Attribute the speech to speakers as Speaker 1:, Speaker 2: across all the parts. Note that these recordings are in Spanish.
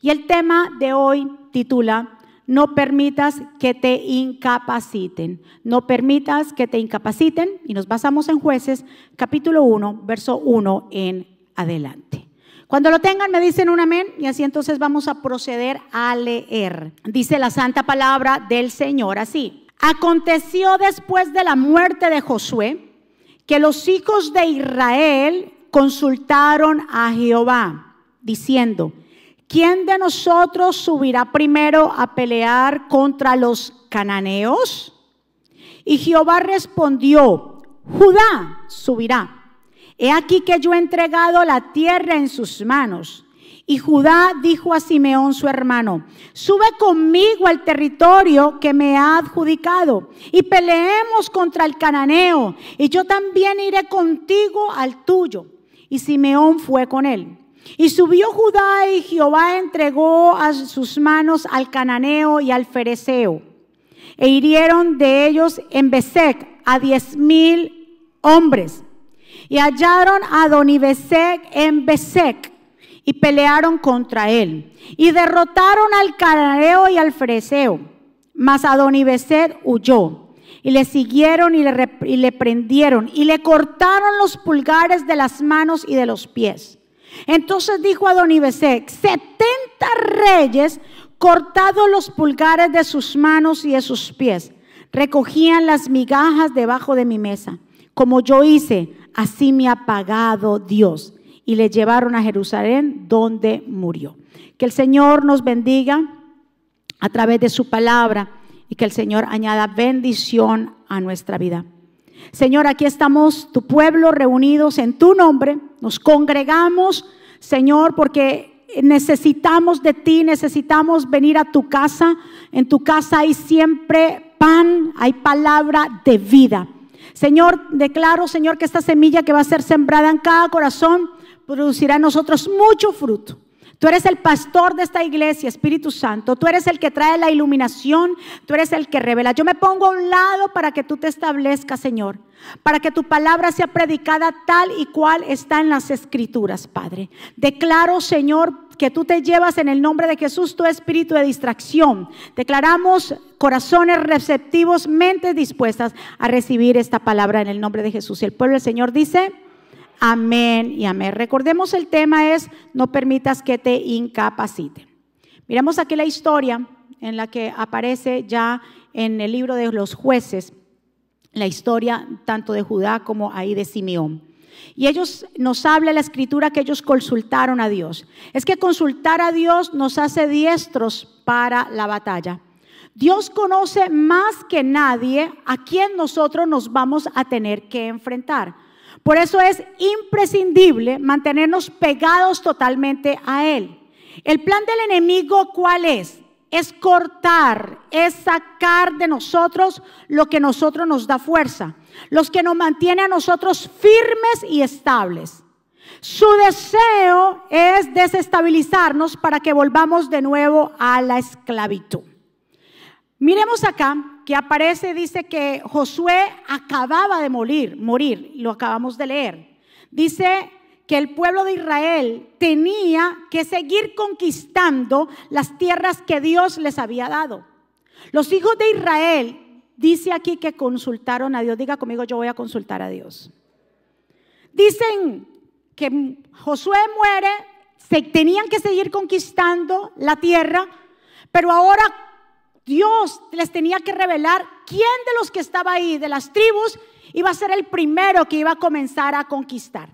Speaker 1: Y el tema de hoy titula no permitas que te incapaciten. No permitas que te incapaciten. Y nos basamos en jueces capítulo 1, verso 1 en adelante. Cuando lo tengan me dicen un amén y así entonces vamos a proceder a leer. Dice la santa palabra del Señor así. Aconteció después de la muerte de Josué que los hijos de Israel consultaron a Jehová diciendo, ¿quién de nosotros subirá primero a pelear contra los cananeos? Y Jehová respondió, Judá subirá. He aquí que yo he entregado la tierra en sus manos. Y Judá dijo a Simeón su hermano, sube conmigo al territorio que me ha adjudicado y peleemos contra el cananeo, y yo también iré contigo al tuyo. Y Simeón fue con él. Y subió Judá y Jehová entregó a sus manos al cananeo y al fereceo. E hirieron de ellos en Besec a diez mil hombres. Y hallaron a Donibesec en Besec y pelearon contra él. Y derrotaron al cananeo y al fereceo. Mas Adonibesec huyó. Y le siguieron y le, y le prendieron y le cortaron los pulgares de las manos y de los pies entonces dijo a Donibesec, 70 reyes cortados los pulgares de sus manos y de sus pies, recogían las migajas debajo de mi mesa. Como yo hice, así me ha pagado Dios. Y le llevaron a Jerusalén donde murió. Que el Señor nos bendiga a través de su palabra y que el Señor añada bendición a nuestra vida. Señor, aquí estamos, tu pueblo, reunidos en tu nombre. Nos congregamos, Señor, porque necesitamos de ti, necesitamos venir a tu casa. En tu casa hay siempre pan, hay palabra de vida. Señor, declaro, Señor, que esta semilla que va a ser sembrada en cada corazón producirá en nosotros mucho fruto. Tú eres el pastor de esta iglesia, Espíritu Santo. Tú eres el que trae la iluminación. Tú eres el que revela. Yo me pongo a un lado para que tú te establezcas, Señor. Para que tu palabra sea predicada tal y cual está en las escrituras, Padre. Declaro, Señor, que tú te llevas en el nombre de Jesús tu espíritu de distracción. Declaramos corazones receptivos, mentes dispuestas a recibir esta palabra en el nombre de Jesús. Y el pueblo del Señor dice... Amén y amén. Recordemos el tema es no permitas que te incapacite. Miramos aquí la historia en la que aparece ya en el libro de los jueces la historia tanto de Judá como ahí de Simeón. Y ellos nos habla la escritura que ellos consultaron a Dios. Es que consultar a Dios nos hace diestros para la batalla. Dios conoce más que nadie a quien nosotros nos vamos a tener que enfrentar. Por eso es imprescindible mantenernos pegados totalmente a Él. El plan del enemigo, ¿cuál es? Es cortar, es sacar de nosotros lo que nosotros nos da fuerza, los que nos mantiene a nosotros firmes y estables. Su deseo es desestabilizarnos para que volvamos de nuevo a la esclavitud. Miremos acá que aparece, dice que Josué acababa de morir, morir, lo acabamos de leer. Dice que el pueblo de Israel tenía que seguir conquistando las tierras que Dios les había dado. Los hijos de Israel, dice aquí que consultaron a Dios. Diga conmigo, yo voy a consultar a Dios. Dicen que Josué muere, se tenían que seguir conquistando la tierra, pero ahora Dios les tenía que revelar quién de los que estaba ahí, de las tribus, iba a ser el primero que iba a comenzar a conquistar.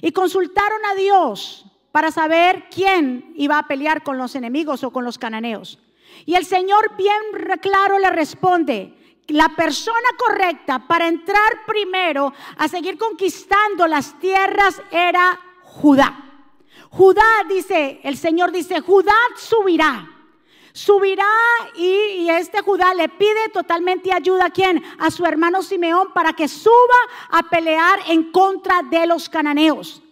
Speaker 1: Y consultaron a Dios para saber quién iba a pelear con los enemigos o con los cananeos. Y el Señor bien claro le responde, la persona correcta para entrar primero a seguir conquistando las tierras era Judá. Judá dice, el Señor dice, Judá subirá subirá y, este Judá le pide totalmente ayuda a quién? A su hermano Simeón para que suba a pelear en contra de los cananeos.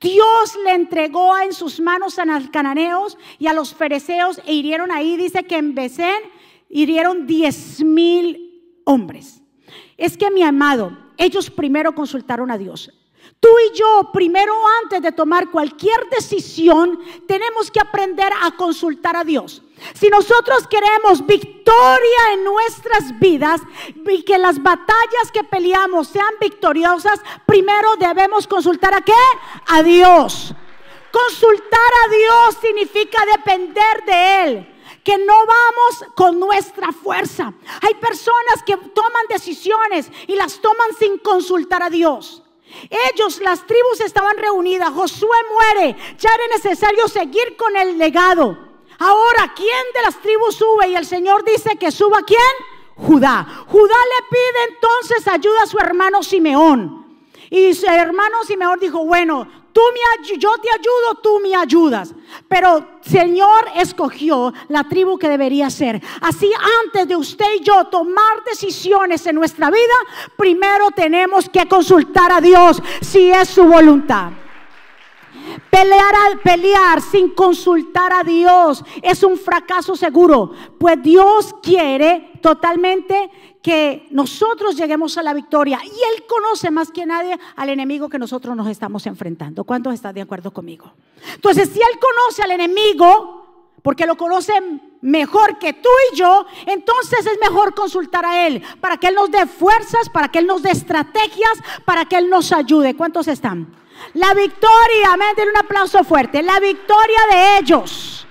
Speaker 1: Dios le entregó en sus manos a los cananeos y a los fereceos e hirieron ahí, dice que en Besén hirieron diez mil hombres. Es que mi amado, ellos primero consultaron a Dios. Tú y yo, primero antes de tomar cualquier decisión, tenemos que aprender a consultar a Dios. Si nosotros queremos victoria en nuestras vidas y que las batallas que peleamos sean victoriosas, primero debemos consultar a qué? A Dios. Consultar a Dios significa depender de Él que no vamos con nuestra fuerza. Hay personas que toman decisiones y las toman sin consultar a Dios. Ellos, las tribus estaban reunidas, Josué muere, ya era necesario seguir con el legado. Ahora, ¿quién de las tribus sube? Y el Señor dice que suba quién? Judá. Judá le pide entonces ayuda a su hermano Simeón. Y su hermano Simeón dijo, bueno, tú me, yo te ayudo, tú me ayudas. Pero Señor escogió la tribu que debería ser. Así antes de usted y yo tomar decisiones en nuestra vida, primero tenemos que consultar a Dios si es su voluntad. Pelear, pelear sin consultar a Dios es un fracaso seguro, pues Dios quiere totalmente que nosotros lleguemos a la victoria y Él conoce más que nadie al enemigo que nosotros nos estamos enfrentando. ¿Cuántos están de acuerdo conmigo? Entonces, si Él conoce al enemigo, porque lo conoce mejor que tú y yo, entonces es mejor consultar a Él para que Él nos dé fuerzas, para que Él nos dé estrategias, para que Él nos ayude. ¿Cuántos están? La victoria, amén, den un aplauso fuerte. La victoria de ellos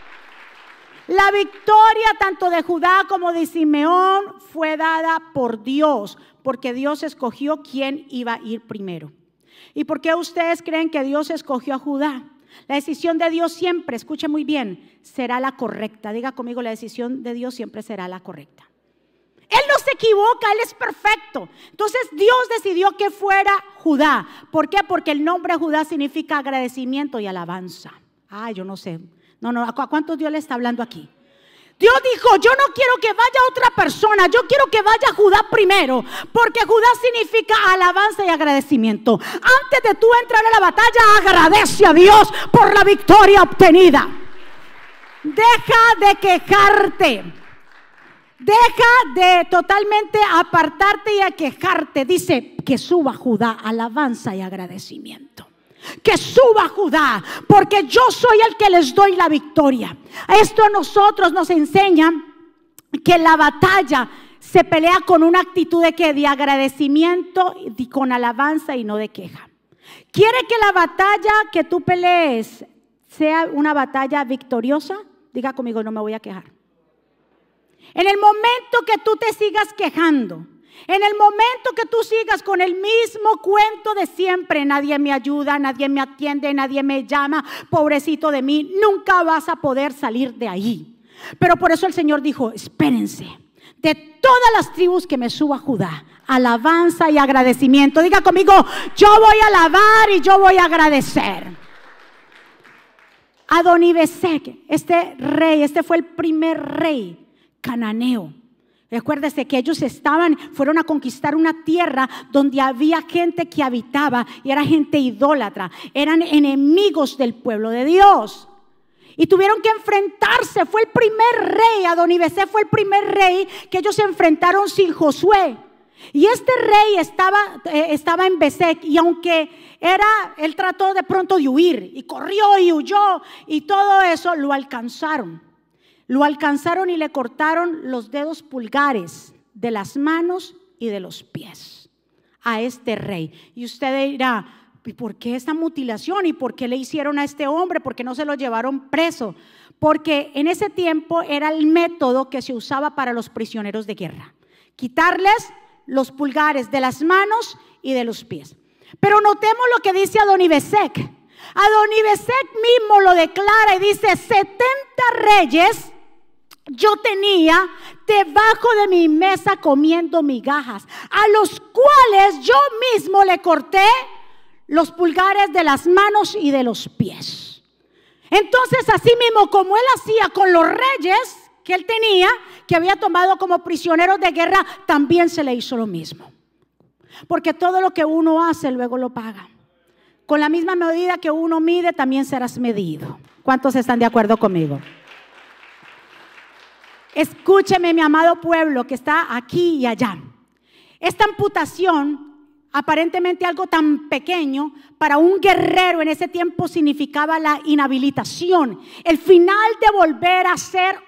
Speaker 1: la victoria tanto de Judá como de Simeón fue dada por Dios, porque Dios escogió quién iba a ir primero. ¿Y por qué ustedes creen que Dios escogió a Judá? La decisión de Dios siempre, escuche muy bien, será la correcta. Diga conmigo, la decisión de Dios siempre será la correcta. Él no se equivoca, Él es perfecto. Entonces Dios decidió que fuera Judá. ¿Por qué? Porque el nombre Judá significa agradecimiento y alabanza. Ah, yo no sé. No, no, ¿a cuántos Dios le está hablando aquí? Dios dijo, yo no quiero que vaya otra persona, yo quiero que vaya Judá primero, porque Judá significa alabanza y agradecimiento. Antes de tú entrar a la batalla, agradece a Dios por la victoria obtenida. Deja de quejarte. Deja de totalmente apartarte y a quejarte. Dice que suba Judá alabanza y agradecimiento que suba Judá, porque yo soy el que les doy la victoria. Esto a nosotros nos enseña que la batalla se pelea con una actitud de que de agradecimiento y con alabanza y no de queja. ¿Quiere que la batalla que tú pelees sea una batalla victoriosa? Diga conmigo, no me voy a quejar. En el momento que tú te sigas quejando, en el momento que tú sigas con el mismo cuento de siempre, nadie me ayuda, nadie me atiende, nadie me llama, pobrecito de mí, nunca vas a poder salir de ahí. Pero por eso el Señor dijo, espérense, de todas las tribus que me suba Judá, alabanza y agradecimiento. Diga conmigo, yo voy a alabar y yo voy a agradecer. Adonibesek, este rey, este fue el primer rey cananeo Recuérdese que ellos estaban, fueron a conquistar una tierra donde había gente que habitaba y era gente idólatra, eran enemigos del pueblo de Dios. Y tuvieron que enfrentarse, fue el primer rey, Adonibesé fue el primer rey que ellos se enfrentaron sin Josué. Y este rey estaba, eh, estaba en Besek y aunque era, él trató de pronto de huir y corrió y huyó y todo eso, lo alcanzaron. Lo alcanzaron y le cortaron los dedos pulgares de las manos y de los pies a este rey. Y usted dirá, ¿y por qué esta mutilación? ¿Y por qué le hicieron a este hombre? ¿Por qué no se lo llevaron preso? Porque en ese tiempo era el método que se usaba para los prisioneros de guerra. Quitarles los pulgares de las manos y de los pies. Pero notemos lo que dice Adonibesec. Adonibesec mismo lo declara y dice, 70 reyes yo tenía debajo de mi mesa comiendo migajas, a los cuales yo mismo le corté los pulgares de las manos y de los pies. Entonces, así mismo como él hacía con los reyes que él tenía, que había tomado como prisioneros de guerra, también se le hizo lo mismo. Porque todo lo que uno hace luego lo paga. Con la misma medida que uno mide, también serás medido. ¿Cuántos están de acuerdo conmigo? Escúcheme, mi amado pueblo que está aquí y allá. Esta amputación aparentemente algo tan pequeño, para un guerrero en ese tiempo significaba la inhabilitación, el final de volver a ser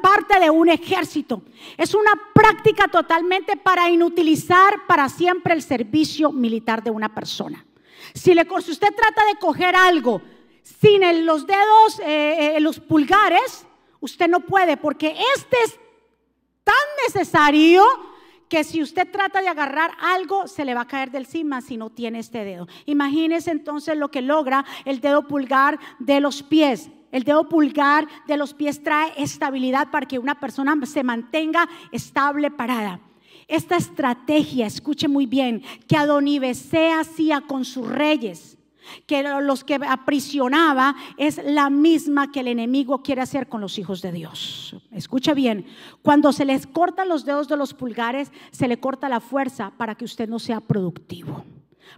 Speaker 1: parte de un ejército. Es una práctica totalmente para inutilizar para siempre el servicio militar de una persona. Si, le, si usted trata de coger algo sin los dedos, eh, eh, los pulgares, usted no puede porque este es tan necesario que si usted trata de agarrar algo, se le va a caer del cima si no tiene este dedo. Imagínese entonces lo que logra el dedo pulgar de los pies. El dedo pulgar de los pies trae estabilidad para que una persona se mantenga estable parada. Esta estrategia, escuche muy bien, que se hacía con sus reyes, que los que aprisionaba, es la misma que el enemigo quiere hacer con los hijos de Dios. Escucha bien, cuando se les cortan los dedos de los pulgares, se le corta la fuerza para que usted no sea productivo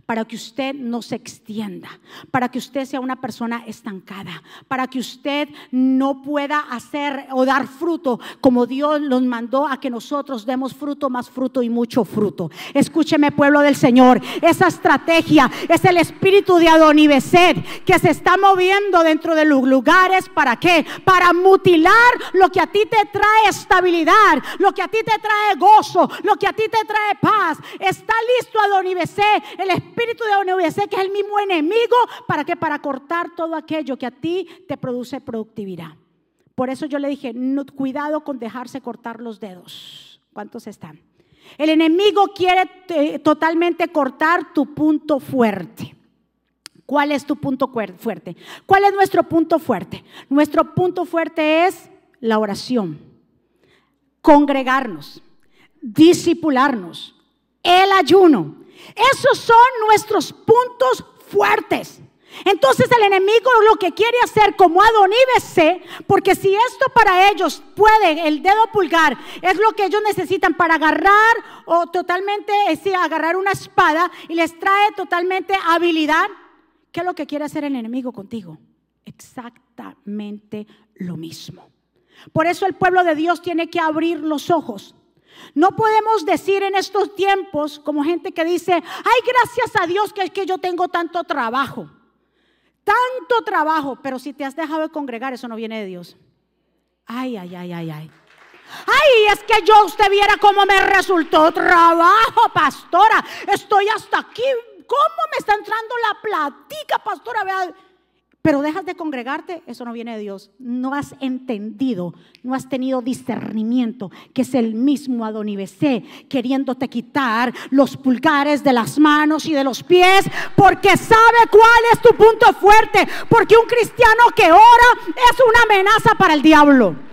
Speaker 1: para que usted no se extienda, para que usted sea una persona estancada, para que usted no pueda hacer o dar fruto como Dios nos mandó a que nosotros demos fruto, más fruto y mucho fruto. Escúcheme pueblo del Señor, esa estrategia es el espíritu de Adonibeset que se está moviendo dentro de los lugares, ¿para qué? Para mutilar lo que a ti te trae estabilidad, lo que a ti te trae gozo, lo que a ti te trae paz. Está listo Adonibeset, el espíritu de ONVC, que es el mismo enemigo, ¿para qué? Para cortar todo aquello que a ti te produce productividad. Por eso yo le dije, no, cuidado con dejarse cortar los dedos. ¿Cuántos están? El enemigo quiere eh, totalmente cortar tu punto fuerte. ¿Cuál es tu punto fuerte? ¿Cuál es nuestro punto fuerte? Nuestro punto fuerte es la oración, congregarnos, disipularnos, el ayuno, esos son nuestros puntos fuertes. Entonces el enemigo lo que quiere hacer como Adoníbese, porque si esto para ellos puede, el dedo pulgar, es lo que ellos necesitan para agarrar o totalmente, es agarrar una espada y les trae totalmente habilidad, ¿qué es lo que quiere hacer el enemigo contigo? Exactamente lo mismo. Por eso el pueblo de Dios tiene que abrir los ojos no podemos decir en estos tiempos como gente que dice, ay, gracias a Dios que es que yo tengo tanto trabajo. Tanto trabajo, pero si te has dejado de congregar, eso no viene de Dios. Ay, ay, ay, ay, ay. Ay, es que yo usted viera cómo me resultó trabajo, pastora. Estoy hasta aquí. ¿Cómo me está entrando la platica, pastora? Vea, pero dejas de congregarte, eso no viene de Dios. No has entendido, no has tenido discernimiento, que es el mismo Adonibesé queriéndote quitar los pulgares de las manos y de los pies, porque sabe cuál es tu punto fuerte, porque un cristiano que ora es una amenaza para el diablo.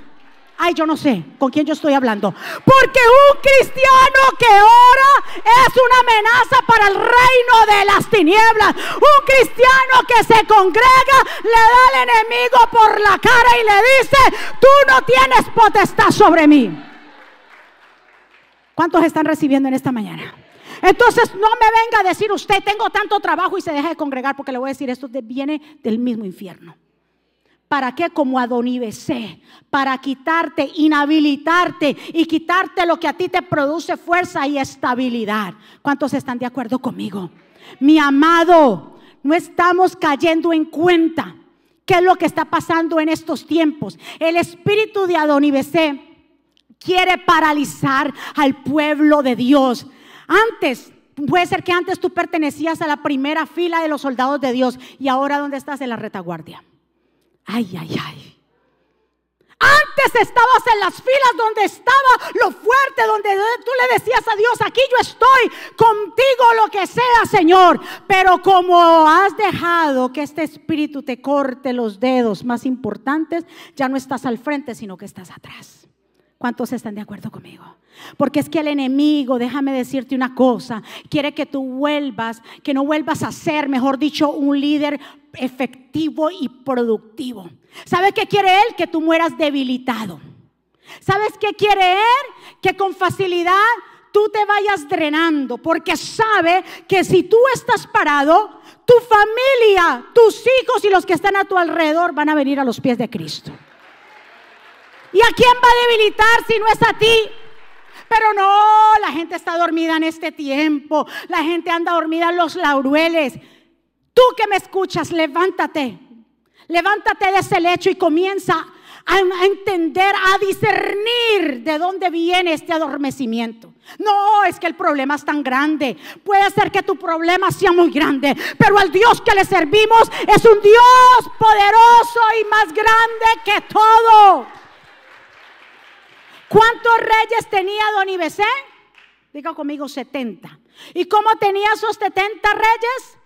Speaker 1: Ay, yo no sé con quién yo estoy hablando. Porque un cristiano que ora es una amenaza para el reino de las tinieblas. Un cristiano que se congrega le da al enemigo por la cara y le dice, tú no tienes potestad sobre mí. ¿Cuántos están recibiendo en esta mañana? Entonces no me venga a decir usted, tengo tanto trabajo y se deja de congregar porque le voy a decir, esto viene del mismo infierno. ¿Para qué? Como Adonibesé, para quitarte, inhabilitarte y quitarte lo que a ti te produce fuerza y estabilidad. ¿Cuántos están de acuerdo conmigo? Mi amado, no estamos cayendo en cuenta qué es lo que está pasando en estos tiempos. El espíritu de Adonibesé quiere paralizar al pueblo de Dios. Antes Puede ser que antes tú pertenecías a la primera fila de los soldados de Dios y ahora ¿dónde estás en la retaguardia? Ay, ay, ay. Antes estabas en las filas donde estaba lo fuerte, donde tú le decías a Dios, aquí yo estoy, contigo lo que sea, Señor. Pero como has dejado que este espíritu te corte los dedos más importantes, ya no estás al frente, sino que estás atrás. ¿Cuántos están de acuerdo conmigo? Porque es que el enemigo, déjame decirte una cosa, quiere que tú vuelvas, que no vuelvas a ser, mejor dicho, un líder efectivo y productivo. ¿Sabes qué quiere Él? Que tú mueras debilitado. ¿Sabes qué quiere Él? Que con facilidad tú te vayas drenando, porque sabe que si tú estás parado, tu familia, tus hijos y los que están a tu alrededor van a venir a los pies de Cristo. ¿Y a quién va a debilitar si no es a ti? Pero no, la gente está dormida en este tiempo. La gente anda dormida en los laureles. Tú que me escuchas, levántate. Levántate de ese lecho y comienza a entender, a discernir de dónde viene este adormecimiento. No, es que el problema es tan grande. Puede ser que tu problema sea muy grande, pero el Dios que le servimos es un Dios poderoso y más grande que todo. ¿Cuántos reyes tenía Don Ibecé? Diga conmigo 70. ¿Y cómo tenía esos 70 reyes?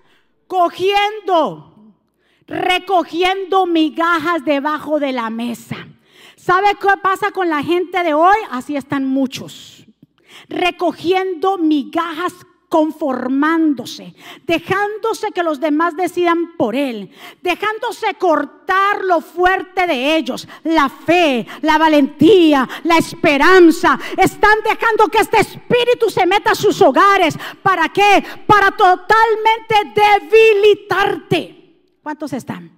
Speaker 1: Cogiendo recogiendo migajas debajo de la mesa. ¿Sabe qué pasa con la gente de hoy? Así están muchos. Recogiendo migajas conformándose, dejándose que los demás decidan por él, dejándose cortar lo fuerte de ellos, la fe, la valentía, la esperanza. Están dejando que este espíritu se meta a sus hogares. ¿Para qué? Para totalmente debilitarte. ¿Cuántos están?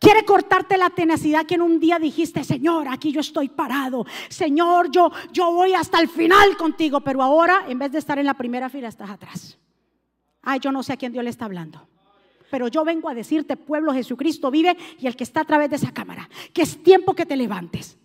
Speaker 1: Quiere cortarte la tenacidad que en un día dijiste, Señor, aquí yo estoy parado. Señor, yo, yo voy hasta el final contigo. Pero ahora, en vez de estar en la primera fila, estás atrás. Ay, yo no sé a quién Dios le está hablando. Pero yo vengo a decirte, pueblo, Jesucristo vive y el que está a través de esa cámara, que es tiempo que te levantes.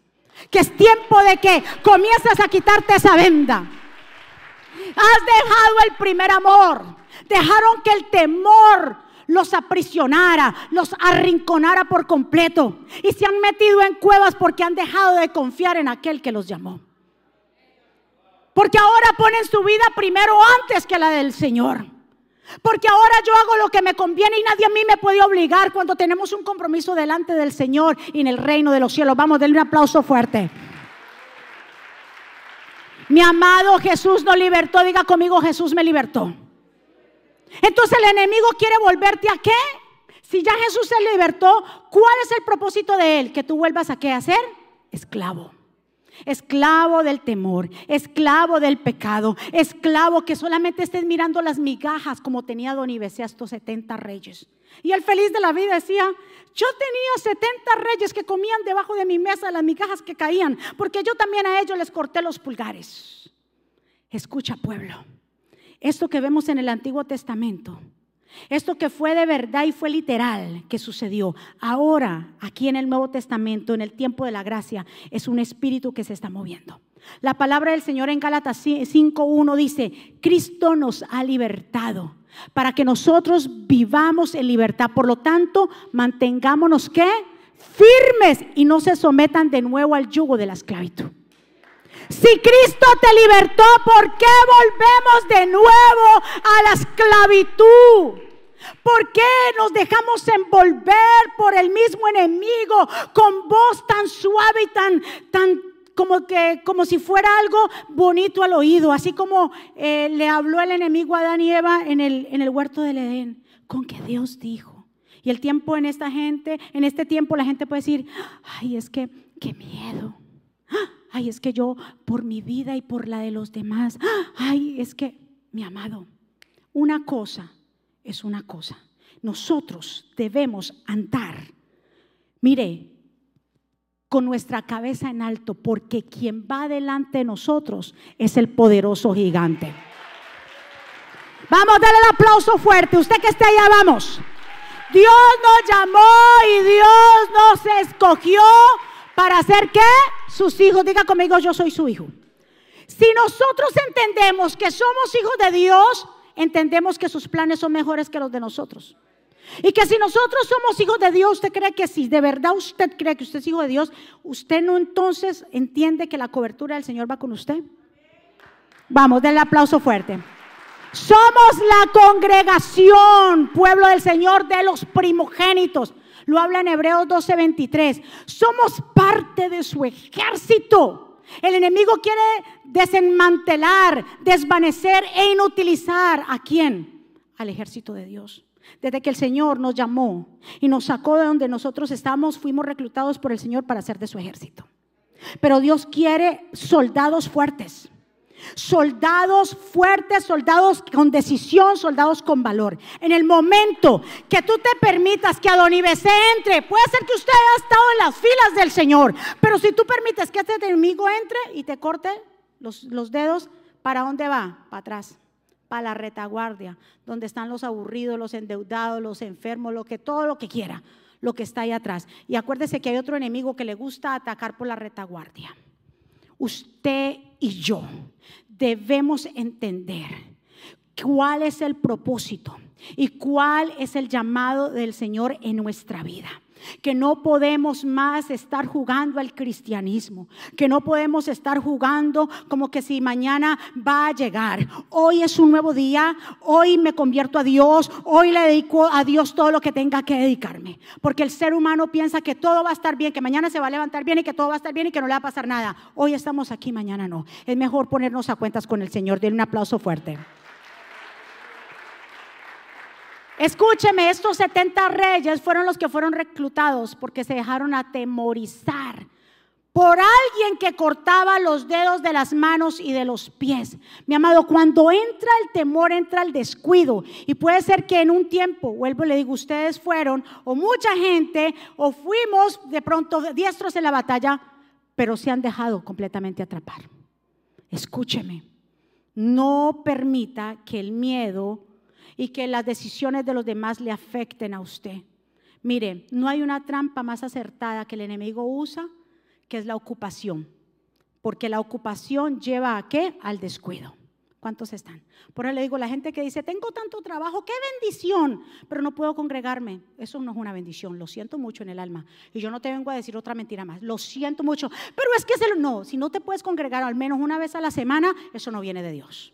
Speaker 1: Que es tiempo de que comiences a quitarte esa venda. Has dejado el primer amor. Dejaron que el temor los aprisionara, los arrinconara por completo. Y se han metido en cuevas porque han dejado de confiar en aquel que los llamó. Porque ahora ponen su vida primero antes que la del Señor. Porque ahora yo hago lo que me conviene y nadie a mí me puede obligar cuando tenemos un compromiso delante del Señor y en el reino de los cielos. Vamos, denle un aplauso fuerte. Mi amado Jesús nos libertó. Diga conmigo, Jesús me libertó. Entonces el enemigo quiere volverte a qué? Si ya Jesús se libertó, ¿cuál es el propósito de él? Que tú vuelvas a qué hacer? Esclavo. Esclavo del temor, esclavo del pecado, esclavo que solamente estés mirando las migajas como tenía Don Ibesé estos 70 reyes. Y el feliz de la vida decía, yo tenía 70 reyes que comían debajo de mi mesa las migajas que caían, porque yo también a ellos les corté los pulgares. Escucha pueblo, esto que vemos en el Antiguo Testamento, esto que fue de verdad y fue literal que sucedió, ahora aquí en el Nuevo Testamento, en el tiempo de la gracia, es un espíritu que se está moviendo. La palabra del Señor en Gálatas 5.1 dice, Cristo nos ha libertado para que nosotros vivamos en libertad. Por lo tanto, mantengámonos que firmes y no se sometan de nuevo al yugo de la esclavitud. Si Cristo te libertó, ¿por qué volvemos de nuevo a la esclavitud? ¿Por qué nos dejamos envolver por el mismo enemigo con voz tan suave y tan, tan como que como si fuera algo bonito al oído, así como eh, le habló el enemigo a Adán y Eva en el, en el huerto del Edén, con que Dios dijo. Y el tiempo en esta gente, en este tiempo la gente puede decir, ay, es que qué miedo ay, es que yo por mi vida y por la de los demás, ay, es que, mi amado, una cosa es una cosa. Nosotros debemos andar, mire, con nuestra cabeza en alto, porque quien va delante de nosotros es el poderoso gigante. Vamos, dale el aplauso fuerte. Usted que está allá, vamos. Dios nos llamó y Dios nos escogió para hacer qué? Sus hijos. Diga conmigo, yo soy su hijo. Si nosotros entendemos que somos hijos de Dios, entendemos que sus planes son mejores que los de nosotros. Y que si nosotros somos hijos de Dios, usted cree que si de verdad usted cree que usted es hijo de Dios, usted no entonces entiende que la cobertura del Señor va con usted. Vamos, denle aplauso fuerte. Somos la congregación, pueblo del Señor, de los primogénitos. Lo habla en Hebreos 12:23. Somos parte de su ejército. El enemigo quiere desmantelar, desvanecer e inutilizar a quién? Al ejército de Dios. Desde que el Señor nos llamó y nos sacó de donde nosotros estábamos, fuimos reclutados por el Señor para ser de su ejército. Pero Dios quiere soldados fuertes Soldados fuertes, soldados con decisión, soldados con valor. En el momento que tú te permitas que se entre, puede ser que usted haya estado en las filas del Señor, pero si tú permites que este enemigo entre y te corte los, los dedos, ¿para dónde va? Para atrás, para la retaguardia, donde están los aburridos, los endeudados, los enfermos, lo que todo lo que quiera, lo que está ahí atrás. Y acuérdese que hay otro enemigo que le gusta atacar por la retaguardia. Usted y yo debemos entender cuál es el propósito y cuál es el llamado del Señor en nuestra vida que no podemos más estar jugando al cristianismo, que no podemos estar jugando como que si mañana va a llegar. Hoy es un nuevo día, hoy me convierto a Dios, hoy le dedico a Dios todo lo que tenga que dedicarme, porque el ser humano piensa que todo va a estar bien, que mañana se va a levantar bien y que todo va a estar bien y que no le va a pasar nada. Hoy estamos aquí, mañana no. Es mejor ponernos a cuentas con el Señor. Denle un aplauso fuerte. Escúcheme, estos 70 reyes fueron los que fueron reclutados porque se dejaron atemorizar por alguien que cortaba los dedos de las manos y de los pies. Mi amado, cuando entra el temor, entra el descuido. Y puede ser que en un tiempo, vuelvo y le digo, ustedes fueron, o mucha gente, o fuimos de pronto diestros en la batalla, pero se han dejado completamente atrapar. Escúcheme, no permita que el miedo y que las decisiones de los demás le afecten a usted. Mire, no hay una trampa más acertada que el enemigo usa, que es la ocupación, porque la ocupación lleva a qué? Al descuido. ¿Cuántos están? Por eso le digo, la gente que dice, tengo tanto trabajo, qué bendición, pero no puedo congregarme. Eso no es una bendición, lo siento mucho en el alma. Y yo no te vengo a decir otra mentira más, lo siento mucho. Pero es que es el, no, si no te puedes congregar al menos una vez a la semana, eso no viene de Dios.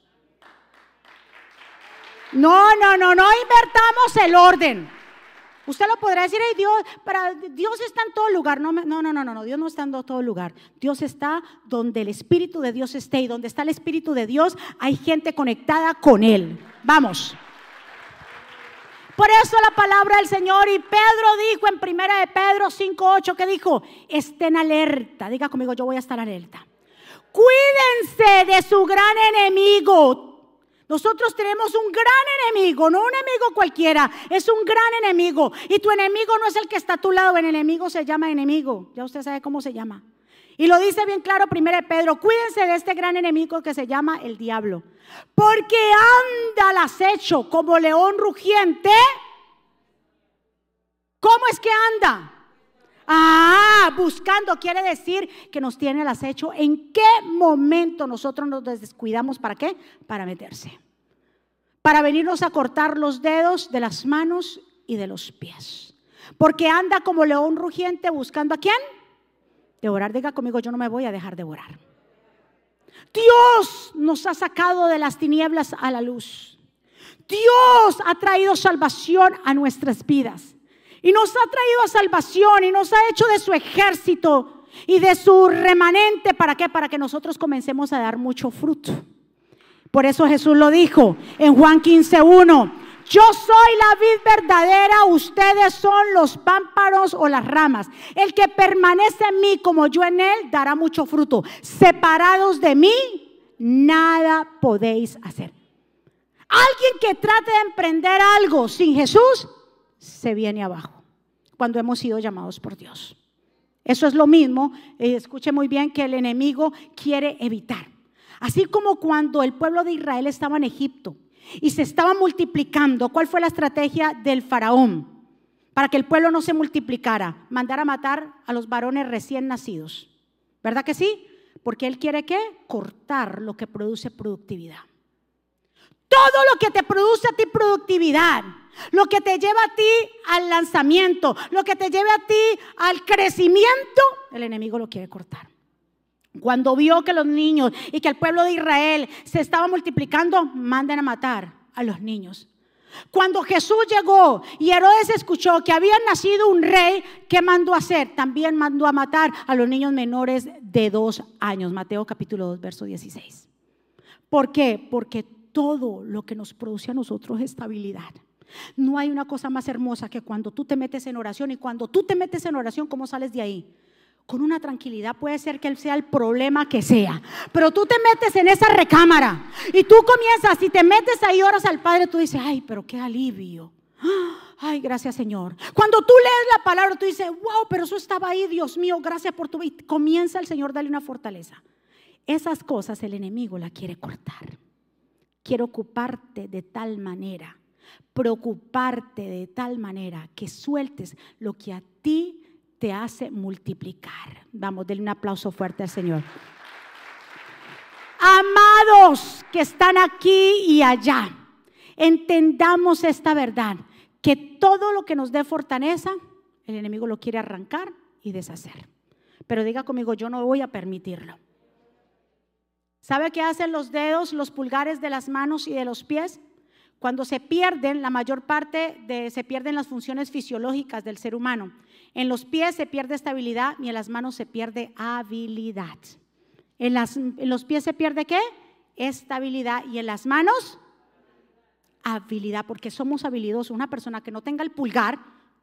Speaker 1: No, no, no, no invertamos el orden. Usted lo podrá decir, Dios, para, Dios está en todo lugar. No, no, no, no, no, Dios no está en todo lugar. Dios está donde el Espíritu de Dios esté y donde está el Espíritu de Dios hay gente conectada con Él. Vamos. Por eso la palabra del Señor y Pedro dijo en primera de Pedro 5.8 que dijo, estén alerta. Diga conmigo, yo voy a estar alerta. Cuídense de su gran enemigo, nosotros tenemos un gran enemigo, no un enemigo cualquiera, es un gran enemigo. Y tu enemigo no es el que está a tu lado, el enemigo se llama enemigo. Ya usted sabe cómo se llama. Y lo dice bien claro primero Pedro, cuídense de este gran enemigo que se llama el diablo. Porque anda al acecho como león rugiente. ¿Cómo es que anda? Ah, buscando quiere decir que nos tiene el acecho. ¿En qué momento nosotros nos descuidamos? ¿Para qué? Para meterse. Para venirnos a cortar los dedos de las manos y de los pies. Porque anda como león rugiente buscando a quién? Devorar. Diga conmigo, yo no me voy a dejar devorar. Dios nos ha sacado de las tinieblas a la luz. Dios ha traído salvación a nuestras vidas. Y nos ha traído a salvación y nos ha hecho de su ejército y de su remanente. ¿Para qué? Para que nosotros comencemos a dar mucho fruto. Por eso Jesús lo dijo en Juan 15.1. Yo soy la vid verdadera, ustedes son los pámparos o las ramas. El que permanece en mí como yo en él dará mucho fruto. Separados de mí, nada podéis hacer. Alguien que trate de emprender algo sin Jesús, se viene abajo cuando hemos sido llamados por Dios. Eso es lo mismo, eh, escuche muy bien, que el enemigo quiere evitar. Así como cuando el pueblo de Israel estaba en Egipto y se estaba multiplicando, ¿cuál fue la estrategia del faraón? Para que el pueblo no se multiplicara, mandar a matar a los varones recién nacidos. ¿Verdad que sí? Porque él quiere que cortar lo que produce productividad. Todo lo que te produce a ti productividad, lo que te lleva a ti al lanzamiento, lo que te lleve a ti al crecimiento, el enemigo lo quiere cortar. Cuando vio que los niños y que el pueblo de Israel se estaba multiplicando, manden a matar a los niños. Cuando Jesús llegó y Herodes escuchó que había nacido un rey, ¿qué mandó a hacer? También mandó a matar a los niños menores de dos años. Mateo capítulo 2, verso 16. ¿Por qué? Porque todo lo que nos produce a nosotros es estabilidad. No hay una cosa más hermosa que cuando tú te metes en oración y cuando tú te metes en oración, ¿cómo sales de ahí? Con una tranquilidad puede ser que él sea el problema que sea, pero tú te metes en esa recámara y tú comienzas, si te metes ahí oras al Padre, tú dices, ay, pero qué alivio. Ay, gracias Señor. Cuando tú lees la palabra, tú dices, wow, pero eso estaba ahí, Dios mío, gracias por tu vida. Comienza el Señor, dale una fortaleza. Esas cosas el enemigo la quiere cortar. Quiere ocuparte de tal manera, preocuparte de tal manera que sueltes lo que a ti te hace multiplicar. Vamos, denle un aplauso fuerte al Señor. Amados que están aquí y allá, entendamos esta verdad, que todo lo que nos dé fortaleza, el enemigo lo quiere arrancar y deshacer. Pero diga conmigo, yo no voy a permitirlo. ¿Sabe qué hacen los dedos, los pulgares de las manos y de los pies? Cuando se pierden, la mayor parte de se pierden las funciones fisiológicas del ser humano. En los pies se pierde estabilidad y en las manos se pierde habilidad. En, en los pies se pierde qué? Estabilidad y en las manos habilidad, porque somos habilidosos. Una persona que no tenga el pulgar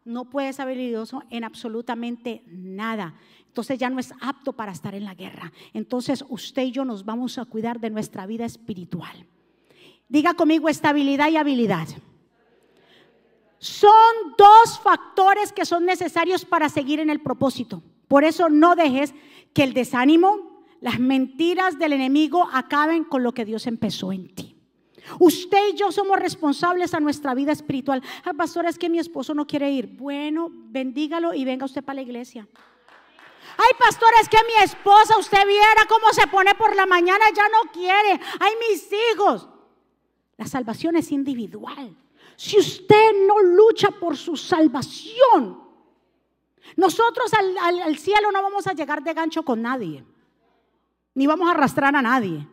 Speaker 1: no puede ser habilidoso en absolutamente nada. Entonces ya no es apto para estar en la guerra. Entonces usted y yo nos vamos a cuidar de nuestra vida espiritual. Diga conmigo estabilidad y habilidad. Son dos factores que son necesarios para seguir en el propósito. Por eso no dejes que el desánimo, las mentiras del enemigo acaben con lo que Dios empezó en ti. Usted y yo somos responsables a nuestra vida espiritual. Ah, pastor, es que mi esposo no quiere ir. Bueno, bendígalo y venga usted para la iglesia. Ay, pastor, es que mi esposa, usted viera cómo se pone por la mañana, ya no quiere. Ay, mis hijos. La salvación es individual. Si usted no lucha por su salvación, nosotros al, al cielo no vamos a llegar de gancho con nadie, ni vamos a arrastrar a nadie.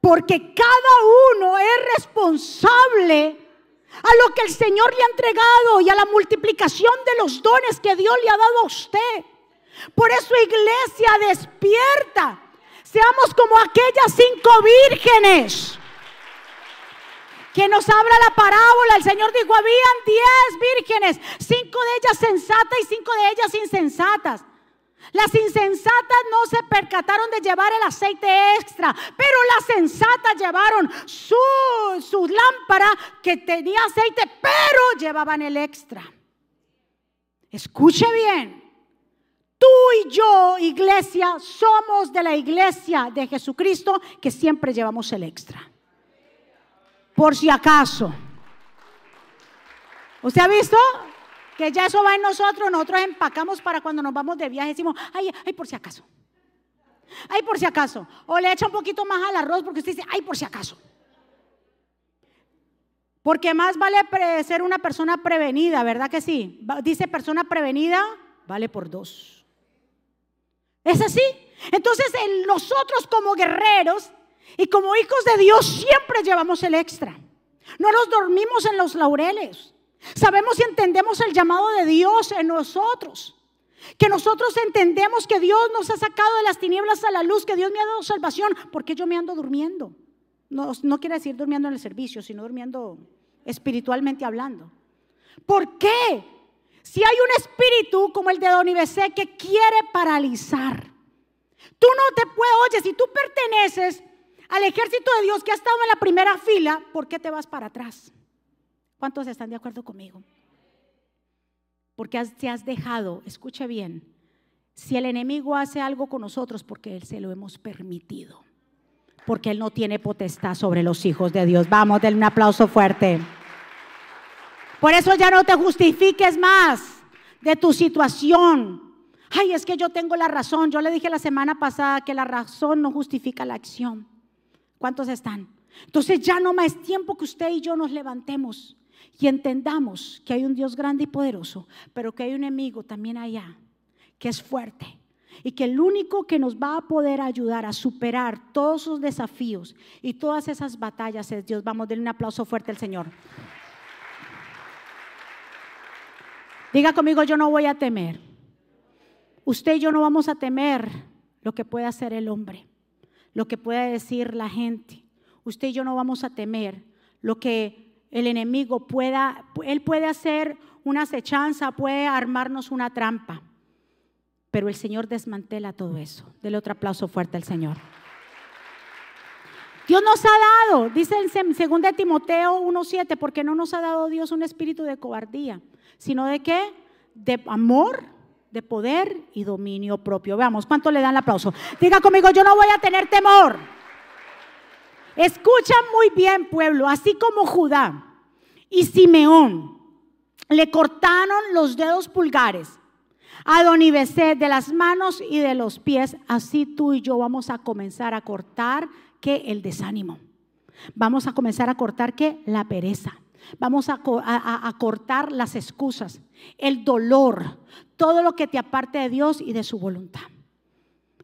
Speaker 1: Porque cada uno es responsable a lo que el Señor le ha entregado y a la multiplicación de los dones que Dios le ha dado a usted. Por eso iglesia despierta. Seamos como aquellas cinco vírgenes que nos habla la parábola. El Señor dijo, habían diez vírgenes, cinco de ellas sensatas y cinco de ellas insensatas. Las insensatas no se percataron de llevar el aceite extra, pero las sensatas llevaron su, su lámpara que tenía aceite, pero llevaban el extra. Escuche bien. Tú y yo, iglesia, somos de la iglesia de Jesucristo que siempre llevamos el extra. Por si acaso. ¿Usted ha visto? que ya eso va en nosotros, nosotros empacamos para cuando nos vamos de viaje, decimos, ay, ay, por si acaso. Ay, por si acaso. O le echa un poquito más al arroz porque usted dice, ay, por si acaso. Porque más vale ser una persona prevenida, ¿verdad que sí? Dice persona prevenida, vale por dos. ¿Es así? Entonces nosotros como guerreros y como hijos de Dios siempre llevamos el extra. No nos dormimos en los laureles. Sabemos y entendemos el llamado de Dios en nosotros. Que nosotros entendemos que Dios nos ha sacado de las tinieblas a la luz, que Dios me ha dado salvación, porque yo me ando durmiendo. No, quiere decir durmiendo en el servicio, sino durmiendo espiritualmente hablando. ¿Por qué? Si hay un espíritu como el de Don Ibc que quiere paralizar, tú no te puedes, oye, si tú perteneces al ejército de Dios que ha estado en la primera fila, ¿por qué te vas para atrás? ¿Cuántos están de acuerdo conmigo? Porque te has dejado, escucha bien, si el enemigo hace algo con nosotros, porque Él se lo hemos permitido. Porque Él no tiene potestad sobre los hijos de Dios. Vamos, denle un aplauso fuerte. Por eso ya no te justifiques más de tu situación. Ay, es que yo tengo la razón. Yo le dije la semana pasada que la razón no justifica la acción. ¿Cuántos están? Entonces ya no más tiempo que usted y yo nos levantemos y entendamos que hay un Dios grande y poderoso, pero que hay un enemigo también allá, que es fuerte. Y que el único que nos va a poder ayudar a superar todos esos desafíos y todas esas batallas es Dios. Vamos, denle un aplauso fuerte al Señor. Diga conmigo, yo no voy a temer. Usted y yo no vamos a temer lo que pueda hacer el hombre, lo que pueda decir la gente. Usted y yo no vamos a temer lo que el enemigo pueda, él puede hacer una acechanza, puede armarnos una trampa, pero el Señor desmantela todo eso. Dele otro aplauso fuerte al Señor. Dios nos ha dado, dice en 2 Timoteo 1.7, porque no nos ha dado Dios un espíritu de cobardía, sino de qué? De amor, de poder y dominio propio. Veamos, ¿cuánto le dan el aplauso? Diga conmigo, yo no voy a tener temor. Escucha muy bien, pueblo, así como Judá y Simeón le cortaron los dedos pulgares a Don Ibeset de las manos y de los pies, así tú y yo vamos a comenzar a cortar que el desánimo. Vamos a comenzar a cortar que la pereza. Vamos a, cortar las excusas, el dolor, todo lo que te aparte de Dios y de su voluntad.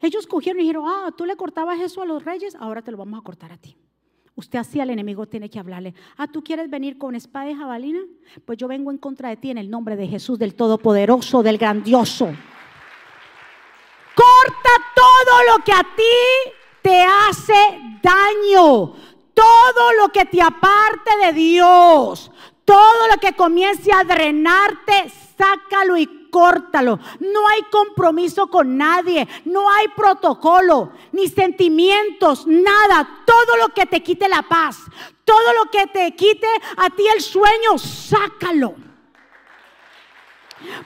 Speaker 1: Ellos cogieron y dijeron, ah, tú le cortabas eso a los reyes, ahora te lo vamos a cortar a ti. Usted así al enemigo tiene que hablarle. Ah, ¿tú quieres venir con espada y jabalina? Pues yo vengo en contra de ti en el nombre de Jesús, del Todopoderoso, del Grandioso. Corta todo lo que a ti te hace daño. Todo lo que te aparte de Dios. Todo lo que comience a drenarte, sácalo y córtalo. No hay compromiso con nadie, no hay protocolo, ni sentimientos, nada. Todo lo que te quite la paz, todo lo que te quite a ti el sueño, sácalo.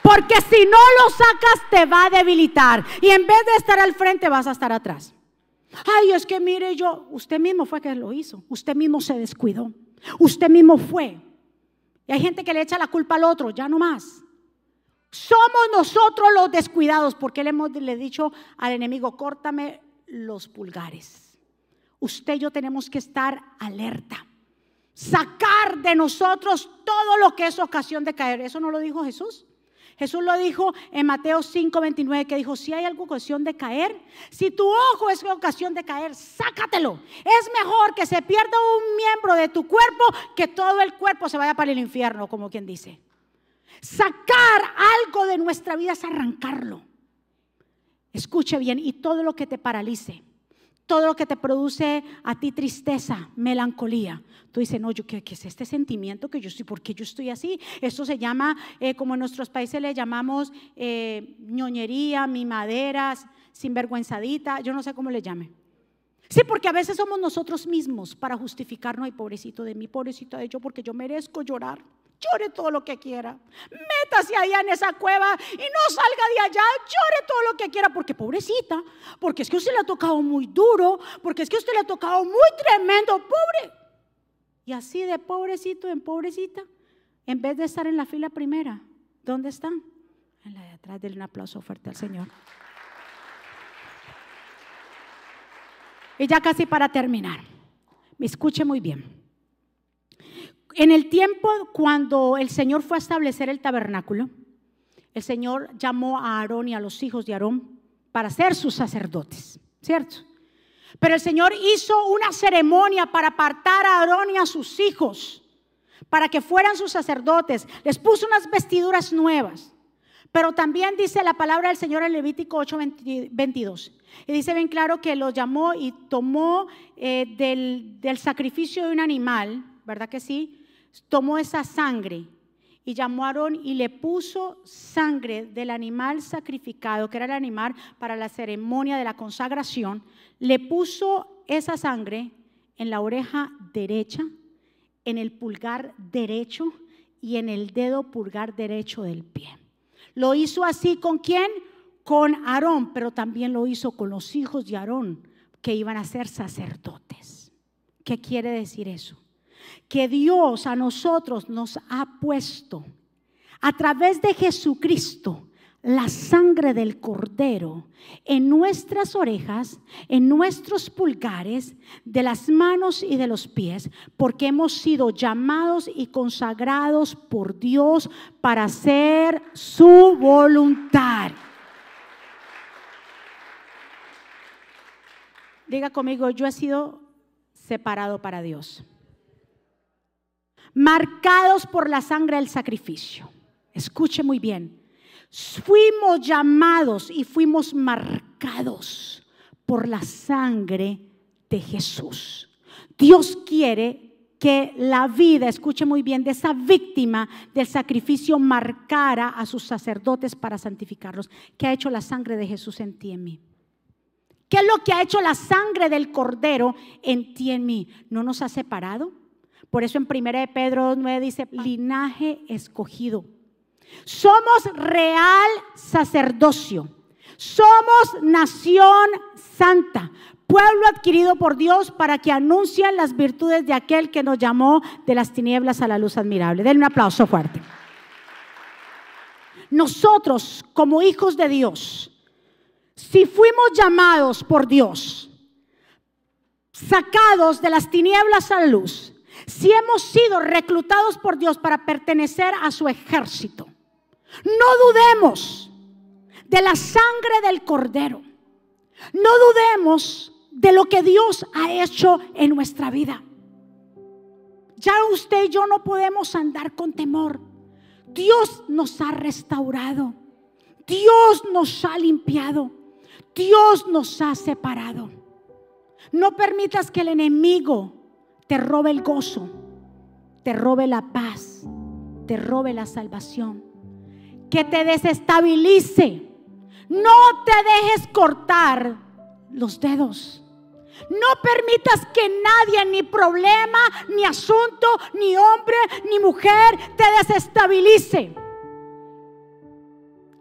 Speaker 1: Porque si no lo sacas te va a debilitar y en vez de estar al frente vas a estar atrás. Ay, es que mire yo, usted mismo fue que lo hizo, usted mismo se descuidó, usted mismo fue. Y hay gente que le echa la culpa al otro, ya no más. Somos nosotros los descuidados porque le hemos le dicho al enemigo, córtame los pulgares. Usted y yo tenemos que estar alerta. Sacar de nosotros todo lo que es ocasión de caer. ¿Eso no lo dijo Jesús? Jesús lo dijo en Mateo 5:29, que dijo, si hay alguna ocasión de caer, si tu ojo es ocasión de caer, sácatelo. Es mejor que se pierda un miembro de tu cuerpo que todo el cuerpo se vaya para el infierno, como quien dice. Sacar algo de nuestra vida es arrancarlo. Escuche bien, y todo lo que te paralice, todo lo que te produce a ti tristeza, melancolía. Tú dices, no, yo, ¿qué, es este sentimiento que yo estoy? ¿Por qué yo estoy así? Esto se llama, eh, como en nuestros países le llamamos eh, ñoñería, mimaderas, sinvergüenzadita, yo no sé cómo le llame. Sí, porque a veces somos nosotros mismos para justificarnos, ay, pobrecito de mí, pobrecito de yo, porque yo merezco llorar llore todo lo que quiera. Métase allá en esa cueva y no salga de allá, llore todo lo que quiera, porque pobrecita, porque es que usted le ha tocado muy duro, porque es que usted le ha tocado muy tremendo, pobre. Y así de pobrecito en pobrecita, en vez de estar en la fila primera, ¿dónde están? En la de atrás, denle un aplauso fuerte al Señor. Y ya casi para terminar, me escuche muy bien. En el tiempo cuando el Señor fue a establecer el tabernáculo, el Señor llamó a Aarón y a los hijos de Aarón para ser sus sacerdotes, ¿cierto? Pero el Señor hizo una ceremonia para apartar a Aarón y a sus hijos, para que fueran sus sacerdotes. Les puso unas vestiduras nuevas. Pero también dice la palabra del Señor en Levítico 8, 22. Y dice bien claro que los llamó y tomó eh, del, del sacrificio de un animal, ¿verdad que sí? Tomó esa sangre y llamó a Aarón y le puso sangre del animal sacrificado, que era el animal para la ceremonia de la consagración, le puso esa sangre en la oreja derecha, en el pulgar derecho y en el dedo pulgar derecho del pie. Lo hizo así con quién? Con Aarón, pero también lo hizo con los hijos de Aarón, que iban a ser sacerdotes. ¿Qué quiere decir eso? Que Dios a nosotros nos ha puesto a través de Jesucristo la sangre del cordero en nuestras orejas, en nuestros pulgares, de las manos y de los pies, porque hemos sido llamados y consagrados por Dios para hacer su voluntad. Diga conmigo, yo he sido separado para Dios marcados por la sangre del sacrificio. Escuche muy bien. Fuimos llamados y fuimos marcados por la sangre de Jesús. Dios quiere que la vida, escuche muy bien, de esa víctima del sacrificio marcara a sus sacerdotes para santificarlos. ¿Qué ha hecho la sangre de Jesús en ti y en mí? ¿Qué es lo que ha hecho la sangre del cordero en ti y en mí? ¿No nos ha separado? Por eso en 1 de Pedro 9 dice, linaje escogido, Somos real sacerdocio. Somos nación santa, pueblo adquirido por Dios para que anuncien las virtudes de aquel que nos llamó de las tinieblas a la luz admirable. Denle un aplauso fuerte. Nosotros, como hijos de Dios, si fuimos llamados por Dios, sacados de las tinieblas a la luz, si hemos sido reclutados por Dios para pertenecer a su ejército, no dudemos de la sangre del cordero. No dudemos de lo que Dios ha hecho en nuestra vida. Ya usted y yo no podemos andar con temor. Dios nos ha restaurado. Dios nos ha limpiado. Dios nos ha separado. No permitas que el enemigo te robe el gozo, te robe la paz, te robe la salvación, que te desestabilice. No te dejes cortar los dedos. No permitas que nadie, ni problema, ni asunto, ni hombre, ni mujer, te desestabilice.